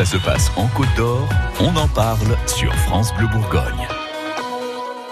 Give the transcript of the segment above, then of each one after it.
Ça se passe en Côte d'Or, on en parle sur France Bleu Bourgogne.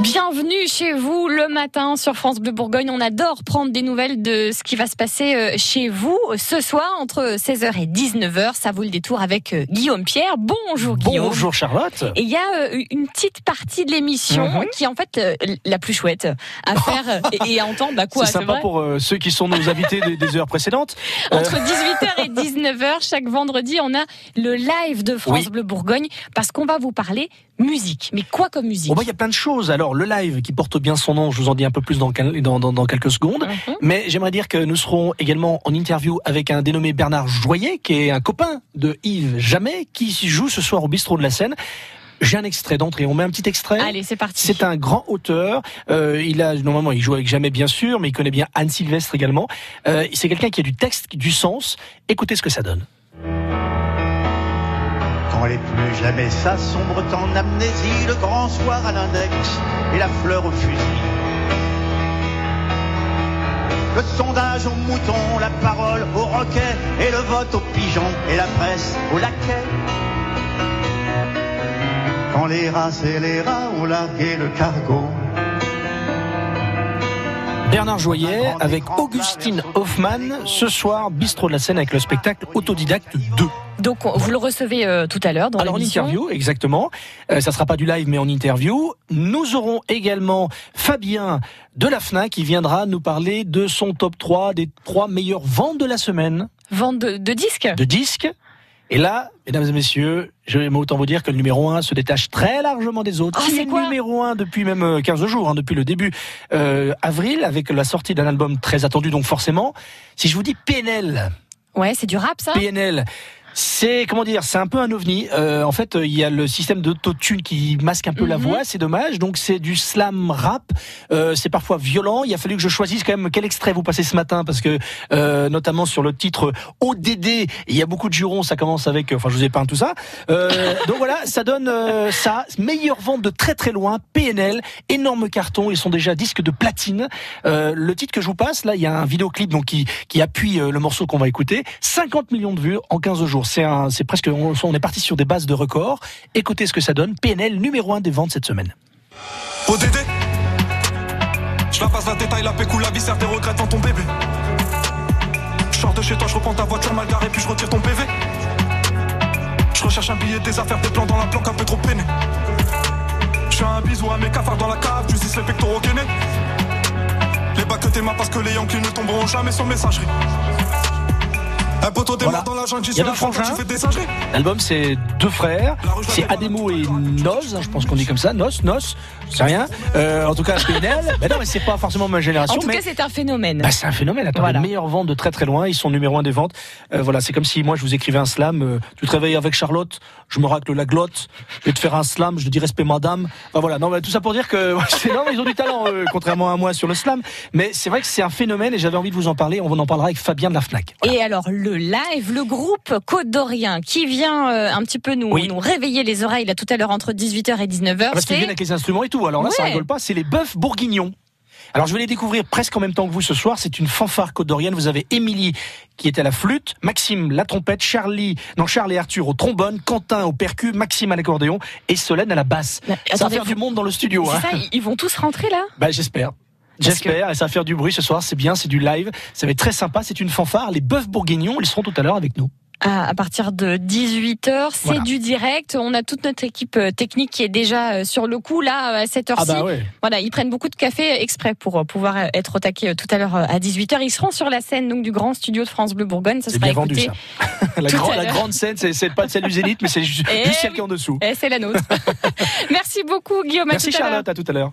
Bienvenue chez vous le matin sur France Bleu Bourgogne. On adore prendre des nouvelles de ce qui va se passer euh, chez vous ce soir entre 16h et 19h. Ça vaut le détour avec euh, Guillaume Pierre. Bonjour Guillaume. Bonjour Charlotte. Et il y a euh, une petite partie de l'émission Mhm. qui est en fait la plus chouette à faire et, à entendre. Bah quoi, C'est sympa pour ceux qui sont nos invités des, heures précédentes. Entre 18h et 19h, chaque vendredi, on a le live de France Oui. Bleu Bourgogne parce qu'on va vous parler musique. Mais quoi comme musique Bon, bah, il y a plein de choses. Alors, le live qui porte bien son nom, je vous en dis un peu plus dans, quel- dans, dans, dans quelques secondes. Mhm. Mais j'aimerais dire que nous serons également en interview avec un dénommé Bernard Joyer, qui est un copain de Yves Jamais, qui joue ce soir au bistrot de la Seine. J'ai un extrait d'entrée. On met un petit extrait. Allez, c'est parti. C'est un grand auteur. Euh, il a normalement, il joue avec Jamais bien sûr, mais il connaît bien Anne Sylvestre également. Euh, c'est quelqu'un qui a du texte, du sens. Écoutez ce que ça donne. Quand les plus jamais ça sombre en amnésie, le grand soir à l'index et la fleur au fusil. Le sondage au mouton, la parole au roquet et le vote au pigeon et la presse au laquais. Quand les rats et les rats ont largué le cargo. Bernard Joyer avec Augustine Hoffmann ce soir, bistrot de la Seine avec le spectacle Autodidacte 2. Donc, on- vous le recevez euh, tout à l'heure dans Alors en l'émission. interview, exactement. Euh, ça sera pas du live, mais en interview. Nous aurons également Fabien de la FNAC qui viendra nous parler de son top 3 des trois meilleures ventes de la semaine Vente de, de disques? De disques. Et là, mesdames et messieurs, je vais autant vous dire que le numéro 1 se détache très largement des autres. Ah, Il c'est est quoi? numéro 1 depuis même euh, 15 jours, hein, depuis le début euh, avril, avec la sortie d'un album très attendu, donc forcément. Si je vous dis PNL, Ouais, c'est du rap, ça? PNL. C'est comment dire, c'est un peu un ovni. Euh, en fait, il y a le système d'autotune qui masque un peu la Mhm. voix, c'est dommage. Donc c'est du slam rap. Euh, c'est parfois violent. Il a fallu que je choisisse quand même quel extrait vous passez ce matin parce que euh, notamment sur le titre ODD, il y a beaucoup de jurons. Ça commence avec, enfin je vous ai peint tout ça. Euh, donc voilà, ça donne euh, ça. Meilleure vente de très très loin. PNL, énorme carton. Ils sont déjà disques de platine. Euh, le titre que je vous passe, là, il y a un vidéoclip donc qui qui appuie euh, le morceau qu'on va écouter. 50 millions de vues en 15 jours. C'est presque, on, est parti sur des bases de records. Écoutez ce que ça donne. PNL numéro 1 des ventes cette semaine. ODD Je la passe la détail, la pécou, la viscère, tes regrets devant ton bébé. Je sors de chez toi, je reprends ta voiture mal garée, puis je retire ton PV. Je recherche un billet, des affaires, des plans dans la planque, un peu trop peiné. Je fais un bisou à mes cafards dans la cave, tu les pectoraux gainés. Les bacs que mains parce que les Yankees ne tomberont jamais sur messagerie. Un poteau Voilà. dans la jungle, Il y a deux frangins. L'album, c'est deux frères. C'est Ademo et Noz. hein, Je pense qu'on dit comme ça. Nos, Nos. C'est rien. Euh, en tout cas, PNL. mais non, mais c'est pas forcément ma génération. En tout mais cas, c'est un phénomène. Bah, c'est un phénomène. Attends, Voilà. les meilleures ventes de très très loin, ils sont numéro un des ventes. Euh, voilà, c'est comme si moi je vous écrivais un slam. euh, tu te réveilles avec Charlotte, je me racle la glotte, je vais te faire un slam, je te dis respect madame. Enfin voilà, non, mais tout ça pour dire que c'est non, mais ils ont du talent, contrairement à moi sur le slam. Mais c'est vrai que c'est un phénomène et j'avais envie de vous en parler. On en parlera avec Fabien de la Fnac. Voilà. Et alors le live, le groupe Côte d'Orient qui vient euh, un petit peu nous, Oui. nous réveiller les oreilles là tout à l'heure entre 18h et 19h. Ah, Parce qu'ils viennent avec les instruments et tout. Alors là, ça rigole pas. C'est les bœufs bourguignons. Alors je vais les découvrir presque en même temps que vous ce soir. C'est une fanfare côte d'Orienne. Vous avez Émilie qui est à la flûte, Maxime la trompette, Charlie, non Charles et Arthur au trombone, Quentin au percu, Maxime à l'accordéon et Solène à la basse. Mais ça va faire vous- du monde dans le studio. C'est Hein. ça, ils- ils vont tous rentrer là? Bah j'espère. J'espère, et ça va faire du bruit ce soir, c'est bien, c'est du live, ça va être très sympa, c'est une fanfare, les bœufs bourguignons, ils seront tout à l'heure avec nous. à, à partir de 18h, c'est Voilà. du direct. On a toute notre équipe euh, technique qui est déjà euh, sur le coup là à cette heure-ci. Ah bah ouais. Voilà, ils prennent beaucoup de café exprès pour euh, pouvoir euh, être au taquet euh, tout à l'heure euh, à 18h. Ils seront sur la scène donc du grand studio de France Bleu Bourgogne. Ça sera bien vendu ça. la, grand- à grande scène, c'est pas celle du Zénith, mais c'est ju- juste Eh celle oui. qui est en dessous. Et c'est la nôtre. Merci beaucoup Guillaume. à Merci à. Charlotte, à tout à l'heure.